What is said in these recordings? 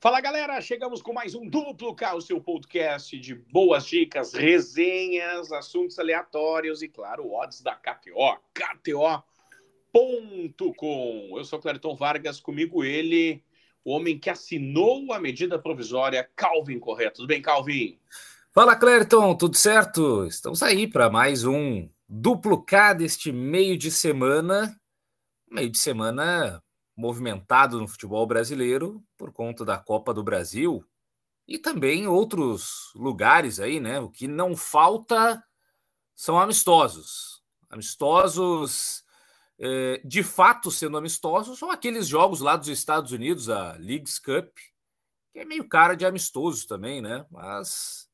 Fala galera, chegamos com mais um Duplo K, o seu podcast de boas dicas, resenhas, assuntos aleatórios e, claro, odds da KTO, KTO.com. Eu sou Clériton Vargas, comigo ele, o homem que assinou a medida provisória, Calvin Correto. Tudo bem, Calvin? Fala, Clériton, tudo certo? Estamos aí para mais um Duplo K deste meio de semana. Meio de semana movimentado no futebol brasileiro por conta da Copa do Brasil e também outros lugares aí, né? O que não falta são amistosos. Amistosos, eh, de fato sendo amistosos, são aqueles jogos lá dos Estados Unidos, a Leagues Cup, que é meio cara de amistoso também, né? Mas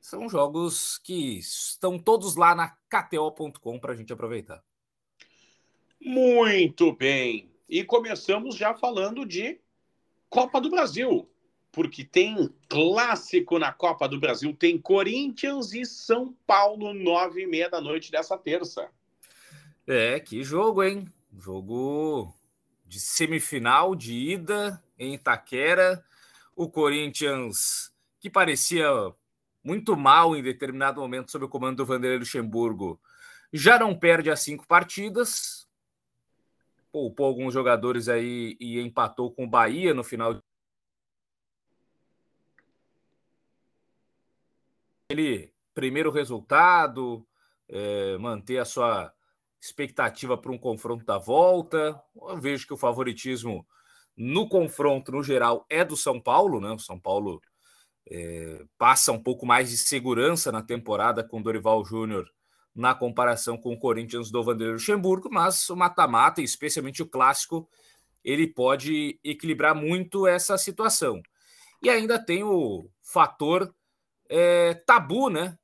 são jogos que estão todos lá na KTO.com para a gente aproveitar. Muito bem. E começamos já falando de Copa do Brasil, porque tem clássico na Copa do Brasil, tem Corinthians e São Paulo, nove e meia da noite dessa terça. É, que jogo, hein? Jogo de semifinal de ida em Itaquera. O Corinthians, que parecia muito mal em determinado momento sob o comando do Vanderlei Luxemburgo, já não perde as cinco partidas, poupou alguns jogadores aí e empatou com o Bahia no final. Ele, primeiro resultado, é, manter a sua expectativa para um confronto da volta. Eu vejo que o favoritismo no confronto, no geral, é do São Paulo, né? O São Paulo é, passa um pouco mais de segurança na temporada com Dorival Júnior na comparação com o Corinthians do Vanderlei Luxemburgo, mas o mata-mata, especialmente o clássico, ele pode equilibrar muito essa situação. E ainda tem o fator é, tabu, né,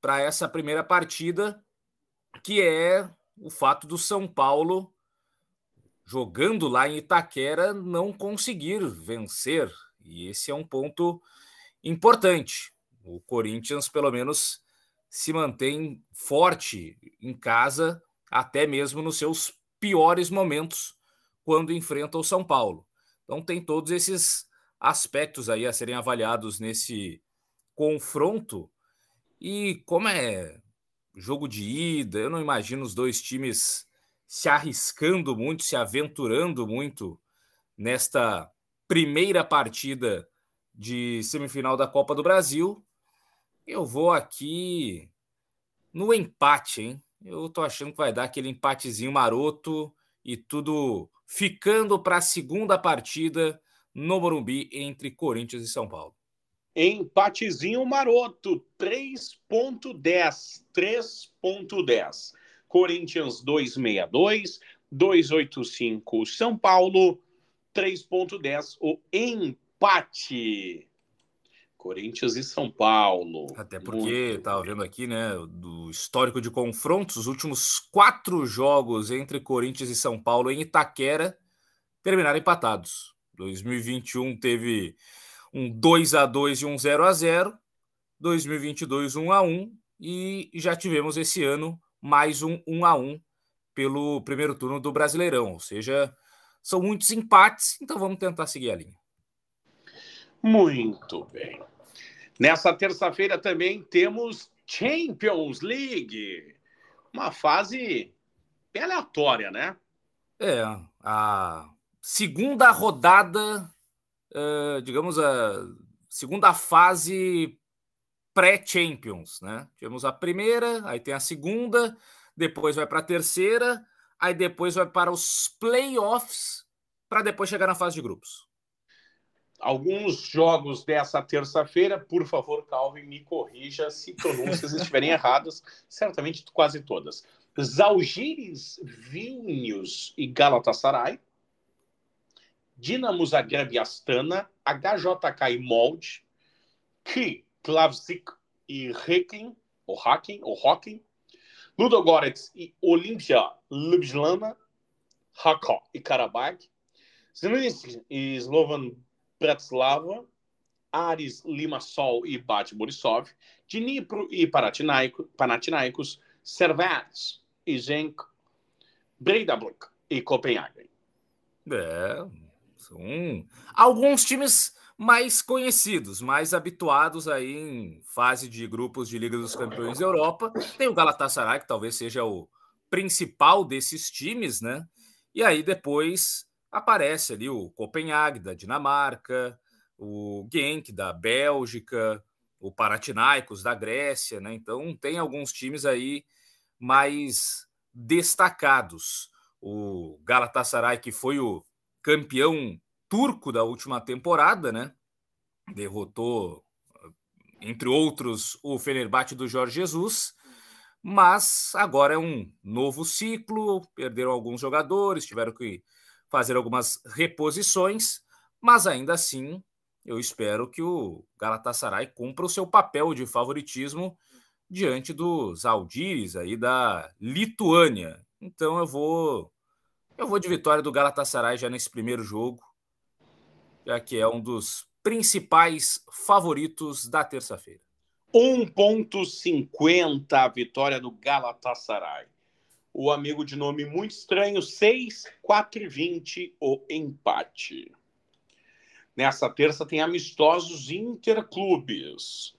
para essa primeira partida, que é o fato do São Paulo jogando lá em Itaquera não conseguir vencer. E esse é um ponto importante. O Corinthians, pelo menos, se mantém forte em casa, até mesmo nos seus piores momentos, quando enfrenta o São Paulo. Então, tem todos esses aspectos aí a serem avaliados nesse confronto. E como é jogo de ida, eu não imagino os dois times se arriscando muito, se aventurando muito nesta primeira partida de semifinal da Copa do Brasil. Eu vou aqui no empate, hein? Eu tô achando que vai dar aquele empatezinho maroto e tudo ficando para a segunda partida no Morumbi entre Corinthians e São Paulo. Empatezinho maroto, 3.10, 3.10. Corinthians 262, 285 São Paulo, 3.10 o empate. Corinthians e São Paulo. Até porque, estava vendo aqui, né, do histórico de confrontos, os últimos quatro jogos entre Corinthians e São Paulo em Itaquera terminaram empatados. 2021 teve um 2 a 2 e um 0 a 0 2022 1 a 1 e já tivemos esse ano mais um 1 a 1 pelo primeiro turno do Brasileirão, ou seja, são muitos empates, então vamos tentar seguir a linha. Muito bem. Nessa terça-feira também temos Champions League. Uma fase aleatória, né? É, a segunda rodada, uh, digamos, a segunda fase pré-Champions, né? Tivemos a primeira, aí tem a segunda, depois vai para a terceira, aí depois vai para os playoffs, para depois chegar na fase de grupos alguns jogos dessa terça-feira. Por favor, Calvin, me corrija se pronúncias estiverem erradas. Certamente quase todas. Zalgiris, Vilnius e Galatasaray. Dinamo Zagreb e Astana. HJK e Molde. Ki, Klavzik e Rekin, ou Hakin, ou Hocking. Ludogorets e Olimpia Ljubljana. Hako e Karabakh. Zrinsk e Slovan Bratislava, Ares Limassol e Bate Borisov, Dnipro e Panathinaikos, Servets e Genk, Breidablik e Copenhagen. É, são alguns times mais conhecidos, mais habituados aí em fase de grupos de Liga dos Campeões da Europa. Tem o Galatasaray, que talvez seja o principal desses times, né? E aí depois aparece ali o Copenhague da Dinamarca, o Genk da Bélgica, o Panathinaikos da Grécia, né? Então tem alguns times aí mais destacados. O Galatasaray que foi o campeão turco da última temporada, né? Derrotou, entre outros, o Fenerbahçe do Jorge Jesus, mas agora é um novo ciclo, perderam alguns jogadores, tiveram que fazer algumas reposições, mas ainda assim eu espero que o Galatasaray cumpra o seu papel de favoritismo diante dos Aldires aí da Lituânia. Então eu vou eu vou de vitória do Galatasaray já nesse primeiro jogo, já que é um dos principais favoritos da terça-feira. 1.50 a vitória do Galatasaray. O amigo de nome muito estranho, 6, 4 e 20 o empate. Nessa terça tem amistosos interclubes.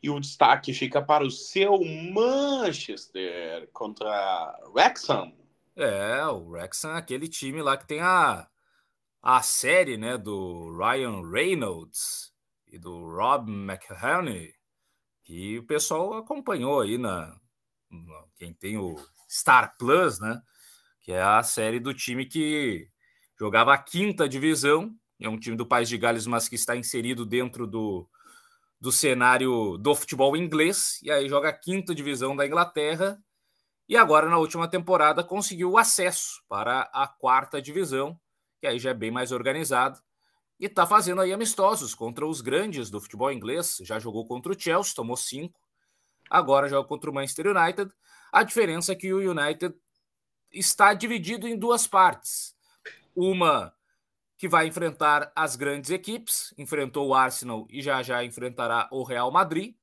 E o destaque fica para o seu Manchester contra Wrexham. É, o Wrexham é aquele time lá que tem a, a série né, do Ryan Reynolds e do Rob McHenry, que o pessoal acompanhou aí na, na quem tem o Star Plus, né? Que é a série do time que jogava a quinta divisão. É um time do País de Gales, mas que está inserido dentro do, do cenário do futebol inglês, e aí joga a quinta divisão da Inglaterra, e agora na última temporada conseguiu o acesso para a quarta divisão, que aí já é bem mais organizado, e está fazendo aí amistosos contra os grandes do futebol inglês, já jogou contra o Chelsea, tomou cinco, agora joga contra o Manchester United, a diferença é que o United está dividido em duas partes, uma que vai enfrentar as grandes equipes, enfrentou o Arsenal e já já enfrentará o Real Madrid.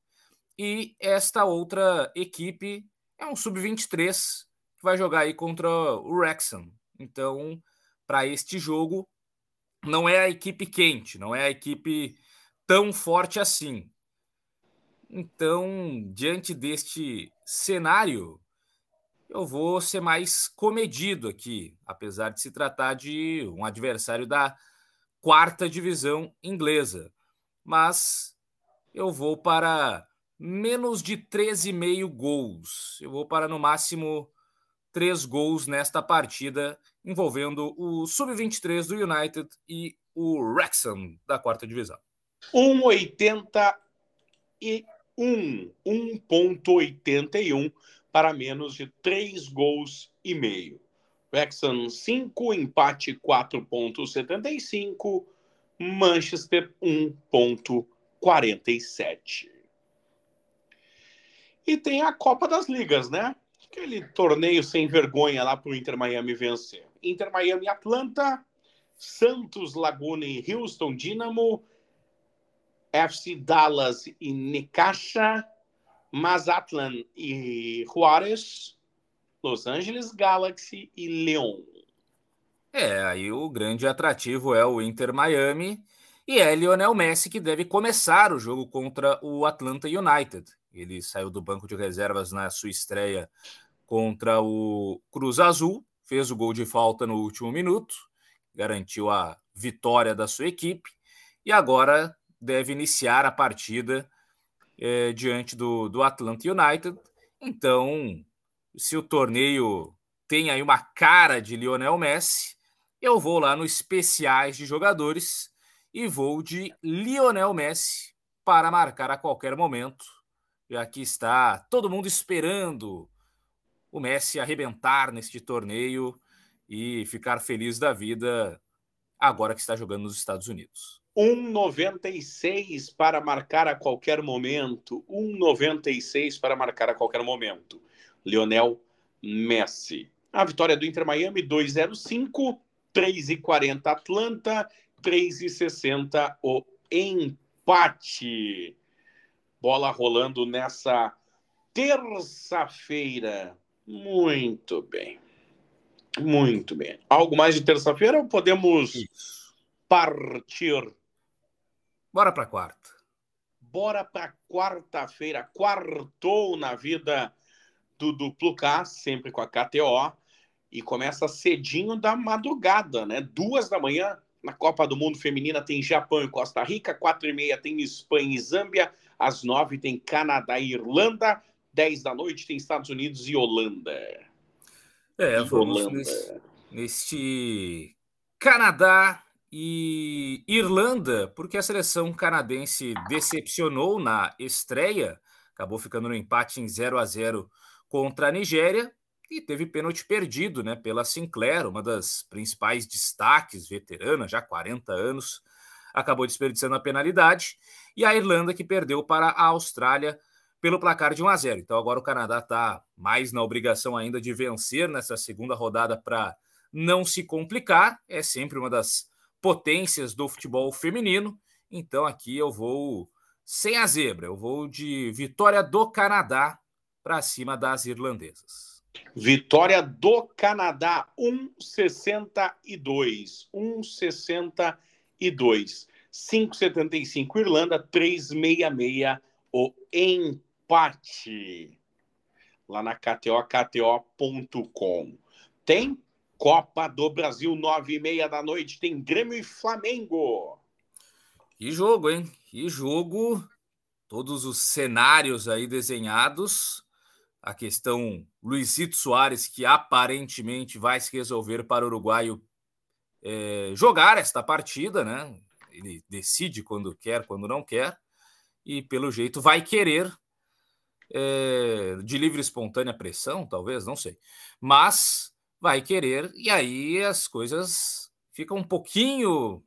E esta outra equipe é um sub-23 que vai jogar aí contra o Wrexham. Então, para este jogo, não é a equipe quente, não é a equipe tão forte assim. Então, diante deste cenário, eu vou ser mais comedido aqui, apesar de se tratar de um adversário da quarta divisão inglesa. Mas eu vou para menos de 13,5 gols. Eu vou para no máximo três gols nesta partida envolvendo o sub-23 do United e o Wrexham da quarta divisão. 1,81, 1,81 para menos de 3 gols e meio. Wrexham 5, empate 4.75, Manchester 1.47. E tem a Copa das Ligas, né? Aquele torneio sem vergonha lá para o Inter Miami vencer. Inter Miami Atlanta, Santos Laguna e Houston Dynamo, FC Dallas e Necaxa, Mazatlan e Juárez, Los Angeles Galaxy e León. É, aí o grande atrativo é o Inter Miami e é Lionel Messi que deve começar o jogo contra o Atlanta United. Ele saiu do banco de reservas na sua estreia contra o Cruz Azul, fez o gol de falta no último minuto, garantiu a vitória da sua equipe e agora deve iniciar a partida é, diante do, do Atlanta United. Então, se o torneio tem aí uma cara de Lionel Messi, eu vou lá no especiais de jogadores e vou de Lionel Messi para marcar a qualquer momento. E aqui está todo mundo esperando o Messi arrebentar neste torneio e ficar feliz da vida agora que está jogando nos Estados Unidos. 1,96 para marcar a qualquer momento. 1,96 para marcar a qualquer momento. Lionel Messi. A vitória do Inter Miami, 2,05. 3,40 Atlanta. 3,60 o empate. Bola rolando nessa terça-feira. Muito bem. Muito bem. Algo mais de terça-feira ou podemos partir Bora para quarta. Bora para quarta-feira. Quartou na vida do Duplo K, sempre com a KTO. E começa cedinho da madrugada, né? Duas da manhã, na Copa do Mundo Feminina tem Japão e Costa Rica, quatro e meia tem Espanha e Zâmbia, às nove tem Canadá e Irlanda, dez da noite tem Estados Unidos e Holanda. É, e vamos Holanda. Neste Canadá e Irlanda, porque a seleção canadense decepcionou na estreia, acabou ficando no empate em 0 a 0 contra a Nigéria e teve pênalti perdido né, pela Sinclair, uma das principais destaques, veterana, já 40 anos, acabou desperdiçando a penalidade, e a Irlanda que perdeu para a Austrália pelo placar de 1 a 0. Então agora o Canadá está mais na obrigação ainda de vencer nessa segunda rodada para não se complicar. É sempre uma das potências do futebol feminino. Então aqui eu vou sem a zebra, eu vou de vitória do Canadá para cima das irlandesas. Vitória do Canadá, 1,62. 1,62. 5,75 Irlanda, 3,66 o empate. Lá na KTO, KTO.com. Tem Copa do Brasil, 9h30 da noite. Tem Grêmio e Flamengo. Que jogo, hein? Que jogo. Todos os cenários aí desenhados a questão Luizito Soares, que aparentemente vai se resolver para o uruguaio é, jogar esta partida, né? Ele decide quando quer, quando não quer, e pelo jeito vai querer é, de livre espontânea pressão, talvez, não sei, mas vai querer, e aí as coisas ficam um pouquinho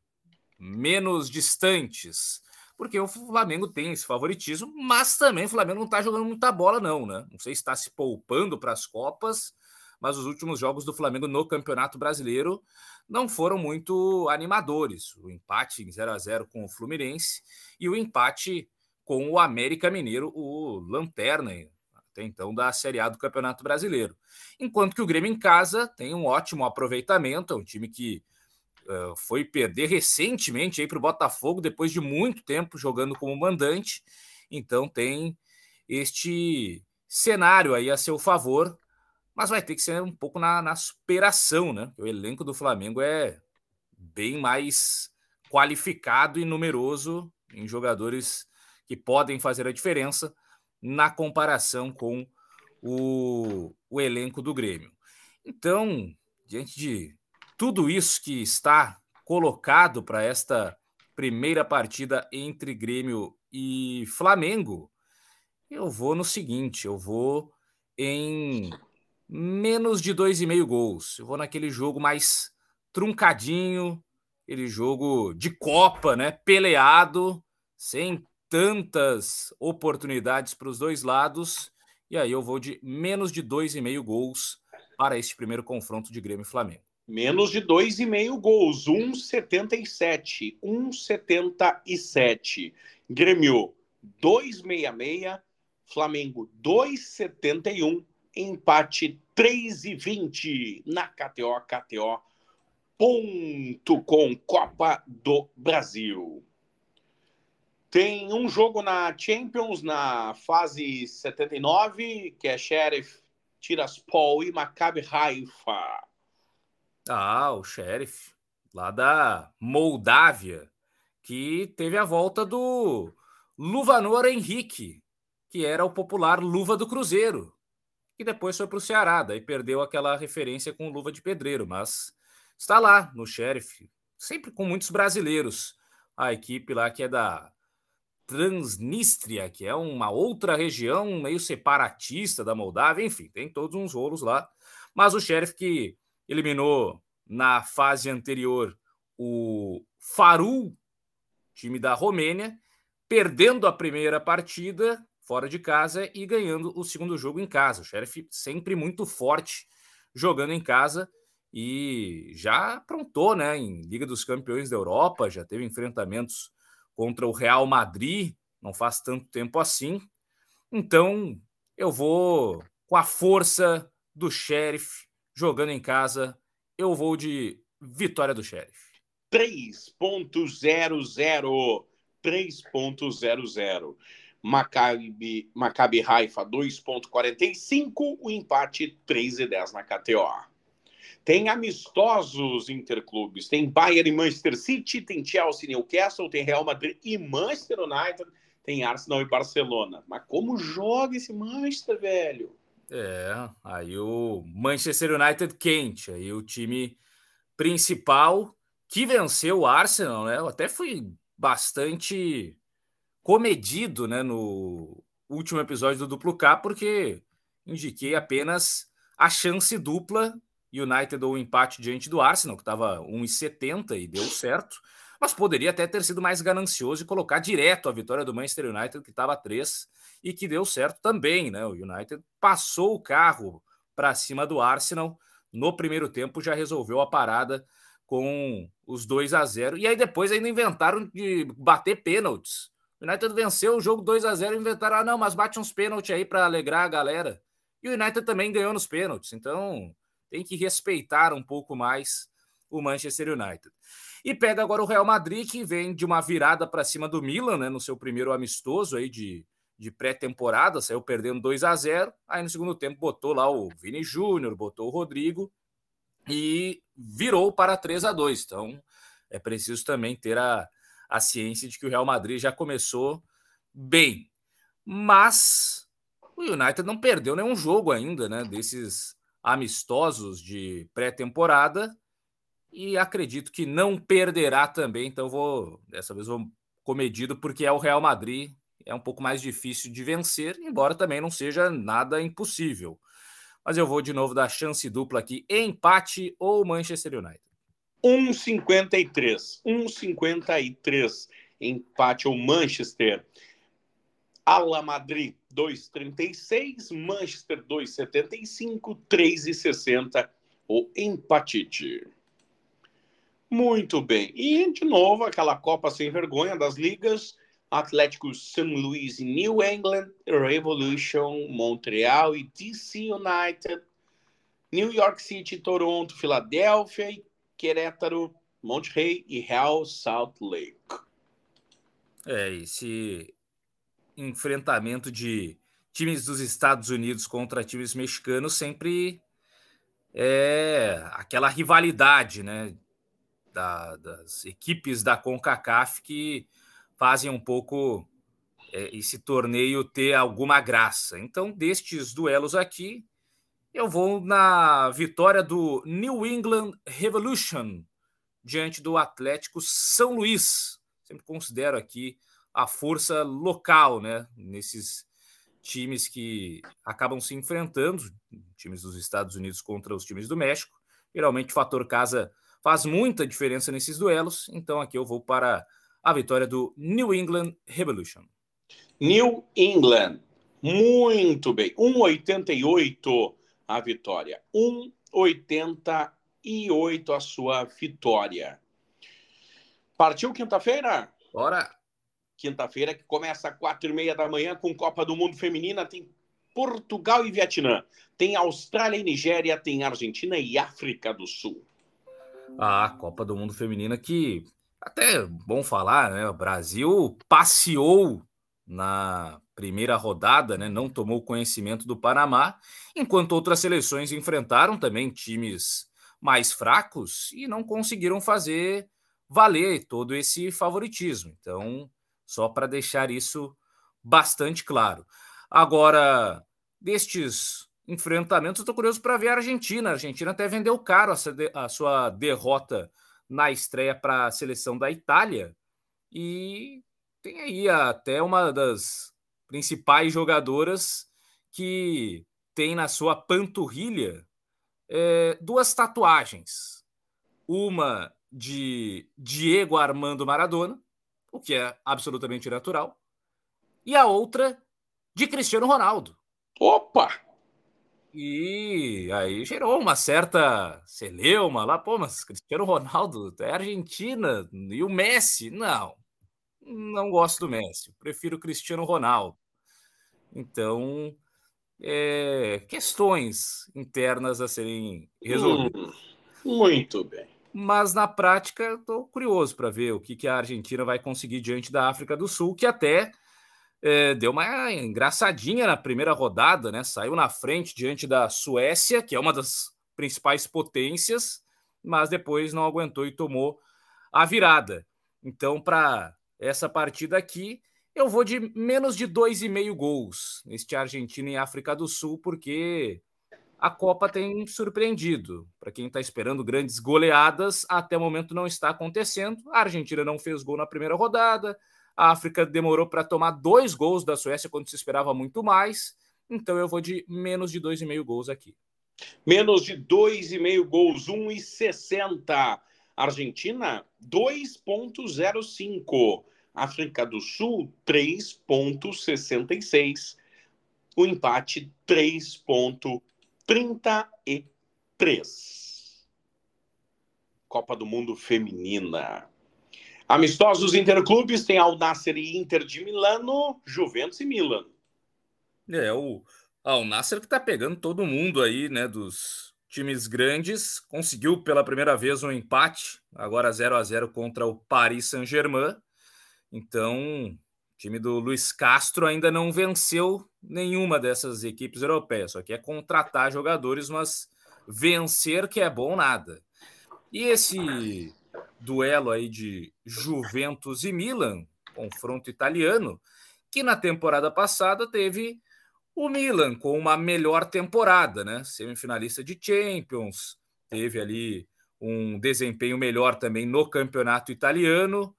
menos distantes porque o Flamengo tem esse favoritismo, mas também o Flamengo não está jogando muita bola, não, né? Não sei se está se poupando para as Copas, mas os últimos jogos do Flamengo no Campeonato Brasileiro não foram muito animadores. O empate em 0 a 0 com o Fluminense e o empate com o América Mineiro, o Lanterna, até então da Série A do Campeonato Brasileiro. Enquanto que o Grêmio em casa tem um ótimo aproveitamento, é um time que uh, foi perder recentemente para o Botafogo, depois de muito tempo jogando como mandante. Então tem este cenário aí a seu favor, mas vai ter que ser um pouco na, na superação, né? O elenco do Flamengo é bem mais qualificado e numeroso em jogadores que podem fazer a diferença na comparação com o, o elenco do Grêmio. Então, diante de tudo isso que está colocado para esta primeira partida entre Grêmio e Flamengo, eu vou no seguinte: eu vou em menos de dois e meio gols. Eu vou naquele jogo mais truncadinho, aquele jogo de Copa, né? Peleado, sem tantas oportunidades para os dois lados. E aí eu vou de menos de dois e meio gols para este primeiro confronto de Grêmio e Flamengo. Menos de 2,5 gols, 1,77. 1,77. Grêmio 2,66. Flamengo 2,71. Empate 3,20 na KTO, KTO.com, Copa do Brasil. Tem um jogo na Champions na fase 79, que é Sheriff Tiraspol e Maccabi Haifa. Ah, o Sheriff, lá da Moldávia, que teve a volta do Luvanor Henrique, que era o popular Luva do Cruzeiro, que depois foi para o Ceará, daí perdeu aquela referência com luva de pedreiro, mas está lá no Sheriff, sempre com muitos brasileiros. A equipe lá que é da Transnistria, que é uma outra região meio separatista da Moldávia, enfim, tem todos uns rolos lá. Mas o Sheriff que eliminou na fase anterior o Farul, time da Romênia, perdendo a primeira partida fora de casa e ganhando o segundo jogo em casa. O Sheriff sempre muito forte jogando em casa e já aprontou, né, em Liga dos Campeões da Europa, já teve enfrentamentos contra o Real Madrid, não faz tanto tempo assim. Então, eu vou com a força do Sheriff jogando em casa, eu vou de vitória do Sheriff. 3.00. 3.00. Maccabi, Maccabi Haifa 2.45, o empate 3,10 na KTO. Tem amistosos interclubes, tem Bayern e Manchester City, tem Chelsea e Newcastle, tem Real Madrid e Manchester United, tem Arsenal e Barcelona. Mas como joga esse Manchester, velho? É, aí o Manchester United quente, aí o time principal que venceu o Arsenal, né? Eu até fui bastante comedido, né, no último episódio do Duplo K, porque indiquei apenas a chance dupla United ou um empate diante do Arsenal, que estava 1,70 e deu certo, mas poderia até ter sido mais ganancioso e colocar direto a vitória do Manchester United, que estava 3 e que deu certo também, né? O United passou o carro para cima do Arsenal no primeiro tempo, já resolveu a parada com os 2 a 0 e aí depois ainda inventaram de bater pênaltis. O United venceu o jogo 2 a 0 e inventaram, ah, não, mas bate uns pênaltis aí para alegrar a galera. E o United também ganhou nos pênaltis. Então, tem que respeitar um pouco mais o Manchester United. E pega agora o Real Madrid, que vem de uma virada para cima do Milan, né, no seu primeiro amistoso aí de, de pré-temporada, saiu perdendo 2 a 0 aí no segundo tempo botou lá o Vini Júnior, botou o Rodrigo e virou para 3 a 2 Então é preciso também ter a, a ciência de que o Real Madrid já começou bem. Mas o United não perdeu nenhum jogo ainda, né? Desses amistosos de pré-temporada e acredito que não perderá também. Então vou dessa vez vou comedido porque é o Real Madrid, é um pouco mais difícil de vencer, embora também não seja nada impossível. Mas eu vou de novo dar chance dupla aqui, empate ou Manchester United. 1,53. 1,53 empate ou Manchester. Ala Madrid 2,36, Manchester 2,75, 3,60 o empatite. Muito bem. E de novo aquela Copa sem vergonha das ligas. Atlético São Luís e New England, Revolution, Montreal e DC United, New York City, Toronto, Filadélfia e Querétaro, Monterrey e Real Salt Lake. É, esse enfrentamento de times dos Estados Unidos contra times mexicanos sempre é aquela rivalidade, né? Da, das equipes da CONCACAF que fazem um pouco é, esse torneio ter alguma graça. Então, destes duelos aqui, eu vou na vitória do New England Revolution diante do Atlético São Luís. Sempre considero aqui a força local, né? Nesses times que acabam se enfrentando, times dos Estados Unidos contra os times do México. Geralmente o fator casa faz muita diferença nesses duelos, então aqui eu vou para a vitória do New England Revolution. New England, muito bem, 1,88 a vitória, 1,88 a sua vitória. Partiu quinta-feira? Bora! Quinta-feira, que começa às quatro e meia da manhã com Copa do Mundo Feminina. Tem Portugal e Vietnã, tem Austrália e Nigéria, tem Argentina e África do Sul. A Copa do Mundo Feminina que até bom falar, né? O Brasil passeou na primeira rodada, né? Não tomou conhecimento do Panamá, enquanto outras seleções enfrentaram também times mais fracos e não conseguiram fazer valer todo esse favoritismo. Então, só para deixar isso bastante claro. Agora, destes enfrentamentos, estou curioso para ver a Argentina. A Argentina até vendeu caro a sua derrota na estreia para a seleção da Itália. E tem aí até uma das principais jogadoras que tem na sua panturrilha é, duas tatuagens. Uma de Diego Armando Maradona o que é absolutamente natural, e a outra de Cristiano Ronaldo. Opa! E aí gerou uma certa celeuma lá, pô, mas Cristiano Ronaldo é Argentina e o Messi, não. Não gosto do Messi, prefiro Cristiano Ronaldo. Então, é, questões internas a serem resolvidas. Hum, muito bem. Mas na prática estou curioso para ver o que, que a Argentina vai conseguir diante da África do Sul, que até é, deu uma engraçadinha na primeira rodada, né? Saiu na frente diante da Suécia, que é uma das principais potências, mas depois não aguentou e tomou a virada. Então, para essa partida aqui, eu vou de menos de dois e meio gols neste Argentina e África do Sul, porque a Copa tem surpreendido. Para quem está esperando grandes goleadas, até o momento não está acontecendo. A Argentina não fez gol na primeira rodada, a África demorou para tomar dois gols da Suécia quando se esperava muito mais. Então eu vou de menos de dois e meio gols aqui. Menos de dois e meio gols, 1,60. Argentina, 2,05. África do Sul, 3,66. O empate, 3,5. 33. Copa do Mundo Feminina. Amistosos interclubes tem Al Nasser e Inter de Milano, Juventus e Milan. É, o Al Nasser que tá pegando todo mundo aí, né, dos times grandes, conseguiu pela primeira vez um empate, agora 0 a 0 contra o Paris Saint-Germain. Então, time do Luiz Castro ainda não venceu nenhuma dessas equipes europeias, só que é contratar jogadores, mas vencer que é bom nada. E esse duelo aí de Juventus e Milan, confronto italiano, que na temporada passada teve o Milan com uma melhor temporada, né? Semifinalista de Champions, teve ali um desempenho melhor também no campeonato italiano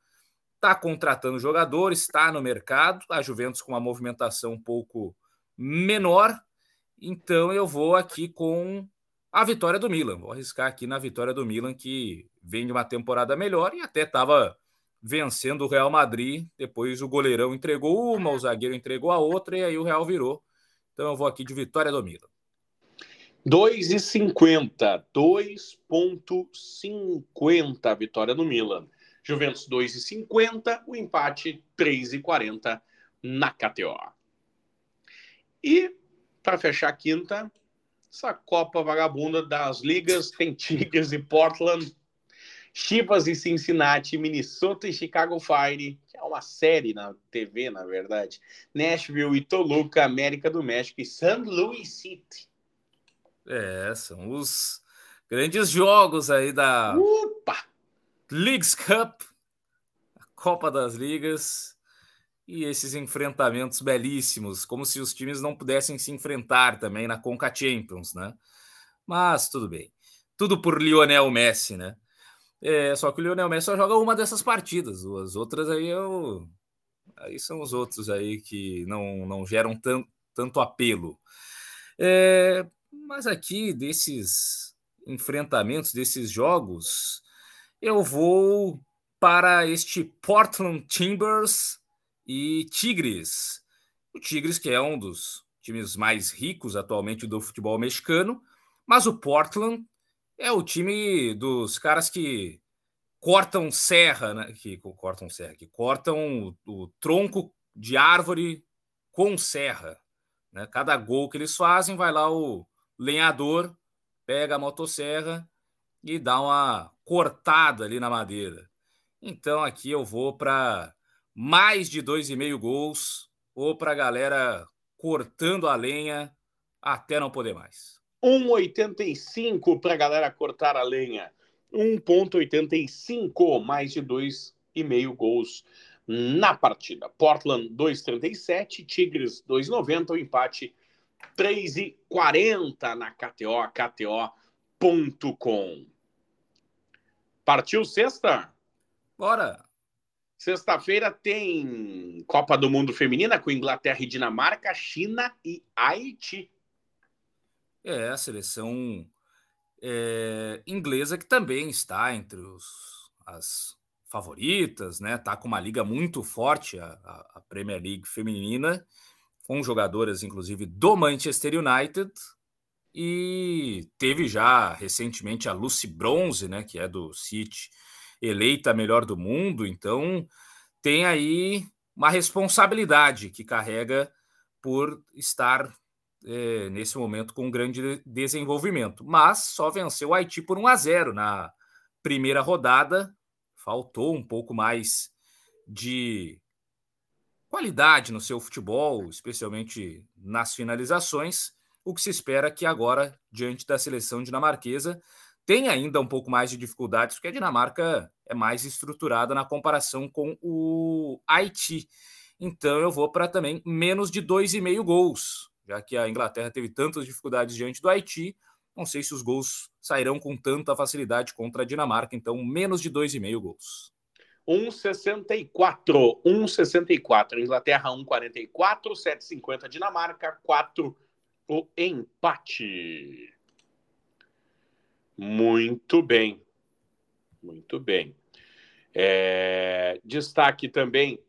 está contratando jogadores, está no mercado, a Juventus com uma movimentação um pouco menor, então eu vou aqui com a vitória do Milan. Vou arriscar aqui na vitória do Milan, que vem de uma temporada melhor e até estava vencendo o Real Madrid. Depois o goleirão entregou uma, o zagueiro entregou a outra e aí o Real virou. Então eu vou aqui de vitória do Milan. 2,50, 2,50 vitória do Milan. Juventus 2,50, o empate 3,40 na KTO. E, para fechar a quinta, essa Copa Vagabunda das Ligas tem Tigres e Portland, Chivas e Cincinnati, Minnesota e Chicago Fire, que é uma série na TV, na verdade, Nashville e Toluca, América do México e St. Louis City. É, são os grandes jogos aí da Opa! Leagues Cup, a Copa das Ligas e esses enfrentamentos belíssimos, como se os times não pudessem se enfrentar também na Conca Champions, né? Mas tudo bem. Tudo por Lionel Messi, né? É, só que o Lionel Messi só joga uma dessas partidas, as outras aí eu... aí são os outros aí que não, não geram tanto, tanto apelo. É, mas aqui desses enfrentamentos, desses jogos, eu vou para este Portland Timbers e Tigres. O Tigres, que é um dos times mais ricos atualmente do futebol mexicano, mas o Portland é o time dos caras que cortam serra, né? que cortam serra, que cortam o, o tronco de árvore com serra. Né? Cada gol que eles fazem, vai lá o lenhador, pega a motosserra e dá uma cortada ali na madeira. Então aqui eu vou para mais de dois e meio gols ou para a galera cortando a lenha até não poder mais. 1,85 para a galera cortar a lenha. 1,85, mais de dois e meio gols na partida. Portland 2,37, Tigres 2,90, o empate 3,40 na KTO, KTO.com. Partiu sexta? Bora! Sexta-feira tem Copa do Mundo Feminina com Inglaterra e Dinamarca, China e Haiti. É, a seleção é, inglesa que também está entre os, as favoritas, né? Tá com uma liga muito forte, a, a Premier League feminina, com jogadoras, inclusive, do Manchester United, e teve já recentemente a Lucy Bronze, né, que é do City, eleita a melhor do mundo, então tem aí uma responsabilidade que carrega por estar é, nesse momento com um grande desenvolvimento, mas só venceu o Haiti por 1 a 0 na primeira rodada. Faltou um pouco mais de qualidade no seu futebol, especialmente nas finalizações. O que se espera que agora, diante da seleção dinamarquesa, tem ainda um pouco mais de dificuldades, porque a Dinamarca é mais estruturada na comparação com o Haiti. Então eu vou para também menos de 2,5 gols, já que a Inglaterra teve tantas dificuldades diante do Haiti. Não sei se os gols sairão com tanta facilidade contra a Dinamarca, então menos de 2,5 gols. 1,64. 1,64. Inglaterra 1,44. 7,50 Dinamarca. 4 o empate. Muito bem. Muito bem. É, destaque também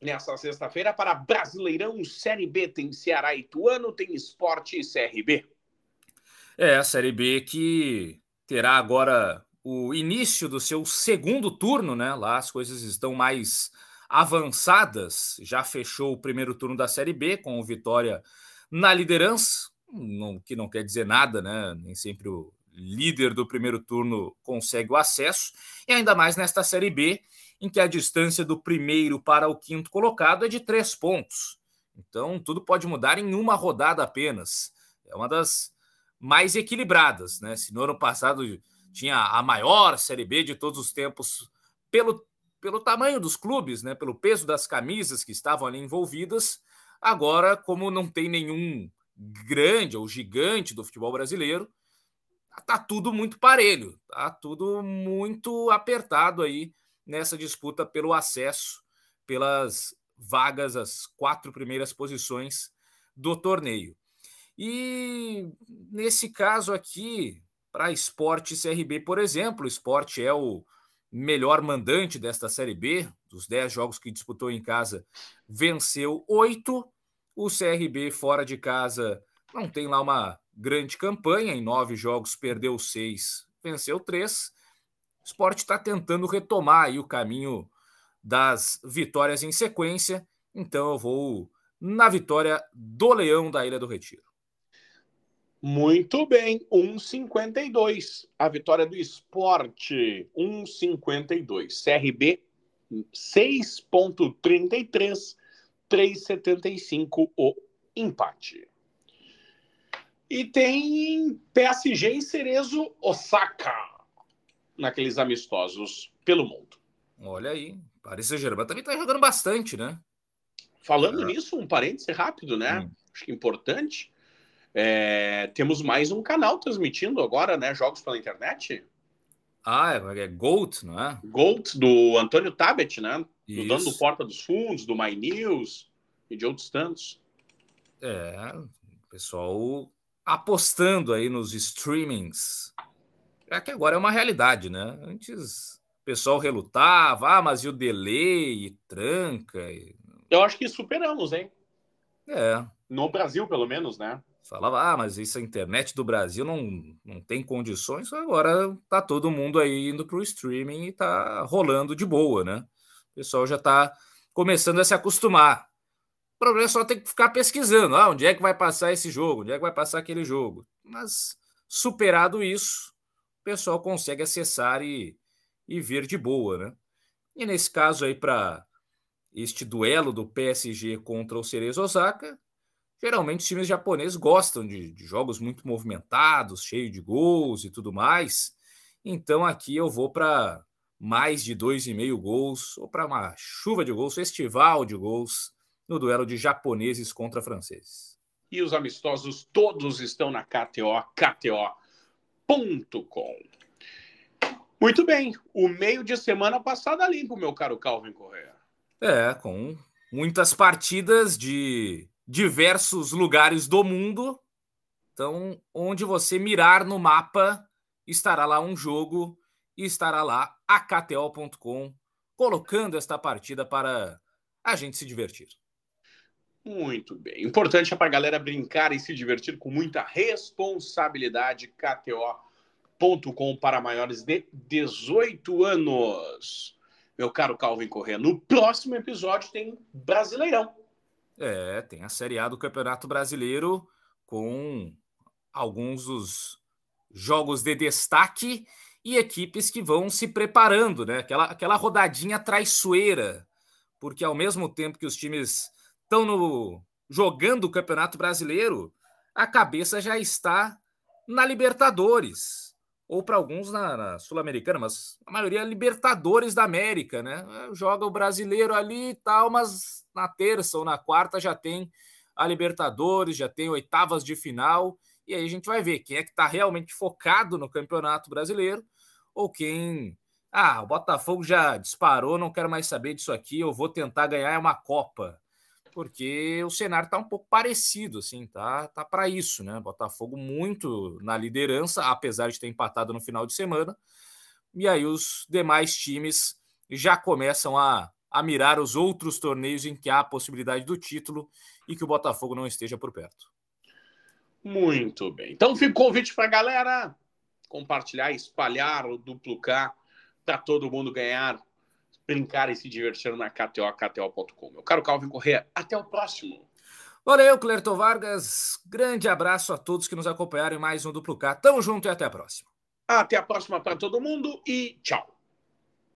nessa sexta-feira para Brasileirão Série B. Tem Ceará e Ituano, tem Esporte e CRB. É, a Série B que terá agora o início do seu segundo turno, né? Lá as coisas estão mais avançadas. Já fechou o primeiro turno da Série B com o Vitória na liderança, não, que não quer dizer nada, né? Nem sempre o líder do primeiro turno consegue o acesso, e ainda mais nesta Série B, em que a distância do primeiro para o quinto colocado é de três pontos. Então, tudo pode mudar em uma rodada apenas. É uma das mais equilibradas, né? Se no ano passado tinha a maior Série B de todos os tempos pelo, pelo tamanho dos clubes, né? Pelo peso das camisas que estavam ali envolvidas. Agora, como não tem nenhum grande ou gigante do futebol brasileiro, tá tudo muito parelho, tá tudo muito apertado aí nessa disputa pelo acesso, pelas vagas, as quatro primeiras posições do torneio. E nesse caso aqui, para Esporte CRB, por exemplo, o Esporte é o melhor mandante desta Série B, dos 10 jogos que disputou em casa, venceu oito. O CRB fora de casa não tem lá uma grande campanha, em nove jogos perdeu seis, venceu três. O esporte está tentando retomar aí o caminho das vitórias em sequência, então eu vou na vitória do Leão da Ilha do Retiro. Muito bem, 1,52. A vitória do esporte, 1,52. CRB, 6,33. 3,75 o empate. E tem PSG e Cerezo Osaka naqueles amistosos pelo mundo. Olha aí, Paris Saint-Germain também está jogando bastante, né? Falando é. nisso, um parêntese rápido, né? Hum. Acho que importante. É, temos mais um canal transmitindo agora, né? Jogos pela internet. Ah, é, é Gold, não é? Gold, do Antônio Tabet, né? Do dono do Porta dos Fundos, do My News e de outros tantos. É, o pessoal apostando aí nos streamings. É que agora é uma realidade, né? Antes o pessoal relutava, ah, mas e o delay, e tranca? E... Eu acho que superamos, hein? É. No Brasil, pelo menos, né? Falava, ah, mas isso a internet do Brasil não, não tem condições, agora tá todo mundo aí indo para o streaming e tá rolando de boa, né? O pessoal já tá começando a se acostumar. O problema é só ter que ficar pesquisando. Ah, onde é que vai passar esse jogo? Onde é que vai passar aquele jogo? Mas, superado isso, o pessoal consegue acessar e, e ver de boa, né? E nesse caso aí, para este duelo do PSG contra o Cerezo Osaka, geralmente os times japoneses gostam de, de jogos muito movimentados, cheio de gols e tudo mais. Então aqui eu vou para mais de dois e meio gols, ou para uma chuva de gols, festival de gols no duelo de japoneses contra franceses. E os amistosos todos estão na KTO, KTO.com. Muito bem, o meio de semana passada limpo, meu caro Calvin Correa. É, com muitas partidas de diversos lugares do mundo. Então, onde você mirar no mapa, estará lá um jogo e estará lá a KTO.com colocando esta partida para a gente se divertir. Muito bem. Importante é para a galera brincar e se divertir com muita responsabilidade. KTO.com para maiores de 18 anos. Meu caro Calvin Corrêa, no próximo episódio tem Brasileirão. É, tem a Série A do Campeonato Brasileiro com alguns dos jogos de destaque e equipes que vão se preparando, né? Aquela, aquela rodadinha traiçoeira, porque ao mesmo tempo que os times estão jogando o Campeonato Brasileiro, a cabeça já está na Libertadores, ou para alguns na, na Sul-Americana, mas a maioria é Libertadores da América, né? Joga o brasileiro ali e tal, mas na terça ou na quarta já tem a Libertadores, já tem oitavas de final, e aí a gente vai ver quem é que está realmente focado no Campeonato Brasileiro ou quem. Ah, o Botafogo já disparou, não quero mais saber disso aqui, eu vou tentar ganhar uma Copa porque o cenário está um pouco parecido, assim, tá, tá para isso, né? Botafogo muito na liderança, apesar de ter empatado no final de semana, e aí os demais times já começam a, a mirar os outros torneios em que há a possibilidade do título e que o Botafogo não esteja por perto. Muito bem. Então fica o convite para a galera compartilhar, espalhar o duplo K para todo mundo ganhar brincar e se divertir na KTO, KTO.com. Meu caro Calvin Correa, até o próximo. Valeu, Clerton Vargas. Grande abraço a todos que nos acompanharam em mais um Duplo K. Tamo junto e até a próxima. Até a próxima para todo mundo e tchau.